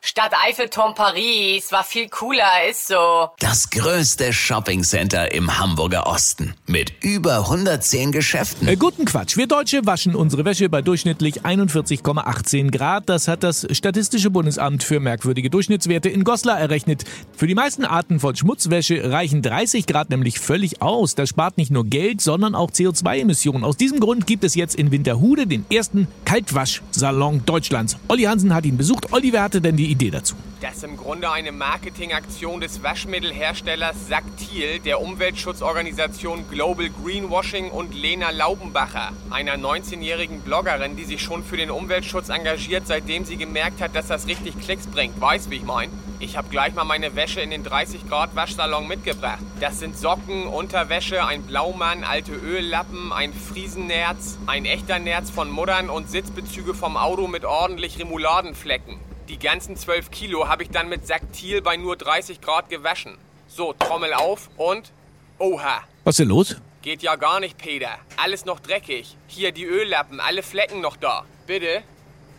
Stadt Eiffelturm Paris war viel cooler, ist so. Das größte Shoppingcenter im Hamburger Osten mit über 110 Geschäften. Äh, guten Quatsch. Wir Deutsche waschen unsere Wäsche bei durchschnittlich 41,18 Grad. Das hat das Statistische Bundesamt für merkwürdige Durchschnittswerte in Goslar errechnet. Für die meisten Arten von Schmutzwäsche reichen 30 Grad nämlich völlig aus. Das spart nicht nur Geld, sondern auch CO2-Emissionen. Aus diesem Grund gibt es jetzt in Winterhude den ersten Kaltwaschsalon Deutschlands. Olli Hansen hat ihn besucht. Olli, wer hatte denn die Idee dazu? Das ist im Grunde eine Marketingaktion des Waschmittelherstellers Saktil, der Umweltschutzorganisation Global Greenwashing und Lena Laubenbacher, einer 19-jährigen Bloggerin, die sich schon für den Umweltschutz engagiert, seitdem sie gemerkt hat, dass das richtig Klicks bringt. Weiß, wie ich mein? Ich habe gleich mal meine Wäsche in den 30 Grad Waschsalon mitgebracht. Das sind Socken, Unterwäsche, ein Blaumann, alte Öllappen, ein Friesennerz, ein echter Nerz von Muttern und Sitzbezüge vom Auto mit ordentlich Remouladenflecken. Die ganzen 12 Kilo habe ich dann mit Saktil bei nur 30 Grad gewaschen. So, Trommel auf und... Oha. Was ist denn los? Geht ja gar nicht, Peter. Alles noch dreckig. Hier die Öllappen, alle Flecken noch da. Bitte?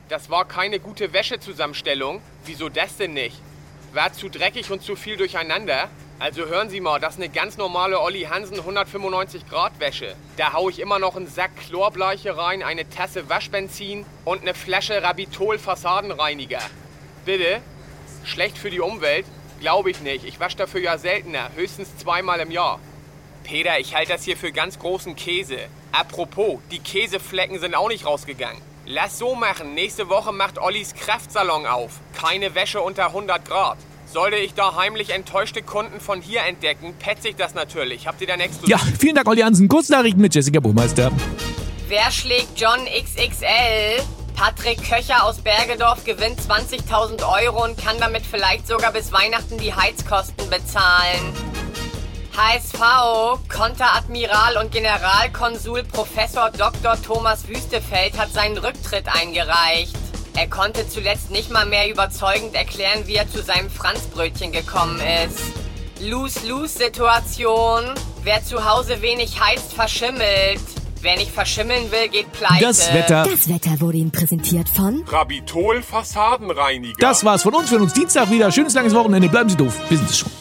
Das war keine gute Wäschezusammenstellung. Wieso das denn nicht? War zu dreckig und zu viel durcheinander? Also hören Sie mal, das ist eine ganz normale Olli Hansen 195 Grad Wäsche. Da hau ich immer noch einen Sack Chlorbleiche rein, eine Tasse Waschbenzin und eine Flasche Rabitol Fassadenreiniger. Bitte? Schlecht für die Umwelt? Glaube ich nicht. Ich wasche dafür ja seltener, höchstens zweimal im Jahr. Peter, ich halte das hier für ganz großen Käse. Apropos, die Käseflecken sind auch nicht rausgegangen. Lass so machen. Nächste Woche macht Ollis Kraftsalon auf. Keine Wäsche unter 100 Grad. Sollte ich da heimlich enttäuschte Kunden von hier entdecken, petze ich das natürlich. Habt ihr dann exklusiv? Ja, vielen Dank, Olli Hansen. Kurznachrichten mit Jessica Burmeister. Wer schlägt John XXL? Patrick Köcher aus Bergedorf gewinnt 20.000 Euro und kann damit vielleicht sogar bis Weihnachten die Heizkosten bezahlen. HSV, Konteradmiral und Generalkonsul Professor Dr. Thomas Wüstefeld hat seinen Rücktritt eingereicht. Er konnte zuletzt nicht mal mehr überzeugend erklären, wie er zu seinem Franzbrötchen gekommen ist. Lose-Lose-Situation. Wer zu Hause wenig heizt, verschimmelt. Wer nicht verschimmeln will, geht pleite. Das Wetter. Das Wetter wurde Ihnen präsentiert von Rabitol Fassadenreiniger. Das war's von uns. Wir hören uns Dienstag wieder. Schönes langes Wochenende. Bleiben Sie doof. Wir sind es schon.